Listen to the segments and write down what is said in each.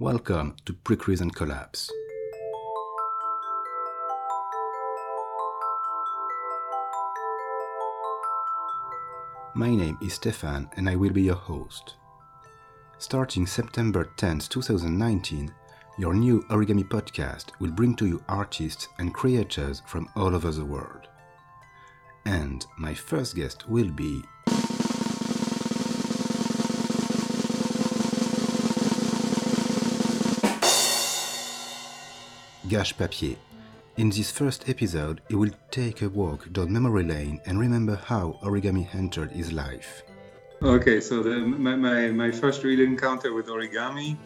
Welcome to Precrease and Collapse. My name is Stéphane and I will be your host. Starting September 10th, 2019, your new origami podcast will bring to you artists and creators from all over the world. And my first guest will be Gash Papier. In this first episode, he will take a walk down memory lane and remember how origami entered his life. Okay, so the, my, my, my first real encounter with origami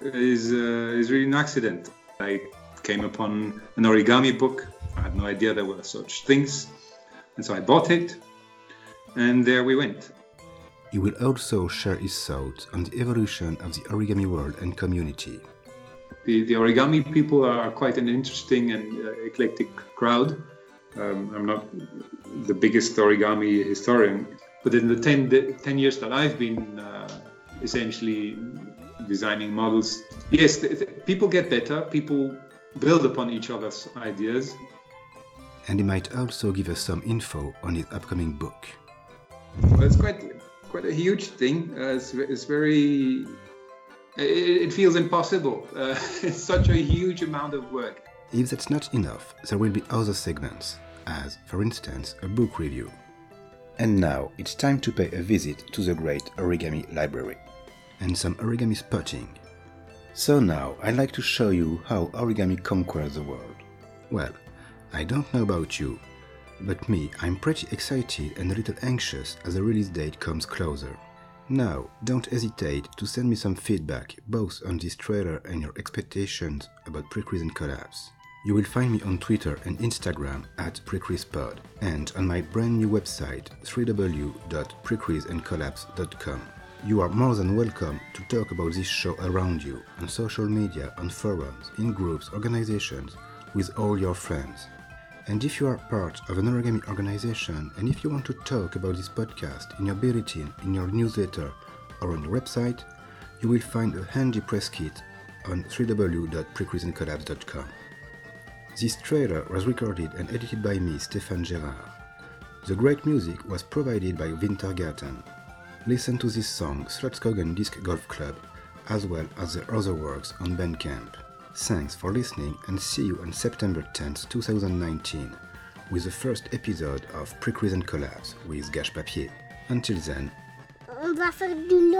is, uh, is really an accident. I came upon an origami book. I had no idea there were such things. And so I bought it, and there we went. He will also share his thoughts on the evolution of the origami world and community. The, the origami people are quite an interesting and uh, eclectic crowd. Um, I'm not the biggest origami historian, but in the 10, the 10 years that I've been uh, essentially designing models, yes, th- th- people get better, people build upon each other's ideas. And he might also give us some info on his upcoming book. Well, it's quite quite a huge thing. Uh, it's, it's very. It, it feels impossible. Uh, it's such a huge amount of work. If that's not enough, there will be other segments, as, for instance, a book review. And now it's time to pay a visit to the great origami library and some origami spotting. So now I'd like to show you how origami conquers the world. Well, I don't know about you, but me, I'm pretty excited and a little anxious as the release date comes closer. Now, don't hesitate to send me some feedback both on this trailer and your expectations about Precrease and Collapse. You will find me on Twitter and Instagram at PrecreasePod and on my brand new website www.precreaseandcollapse.com. You are more than welcome to talk about this show around you, on social media, on forums, in groups, organizations, with all your friends. And if you are part of an origami organization and if you want to talk about this podcast in your bulletin, in your newsletter, or on your website, you will find a handy press kit on www.precreaseandcollapse.com. This trailer was recorded and edited by me, Stéphane Gérard. The great music was provided by Wintergarten. Listen to this song, Slotskogen Disc Golf Club, as well as the other works on Bandcamp. Thanks for listening and see you on September 10th, 2019, with the first episode of Precrease and Collapse with Gash Papier. Until then, On va faire du.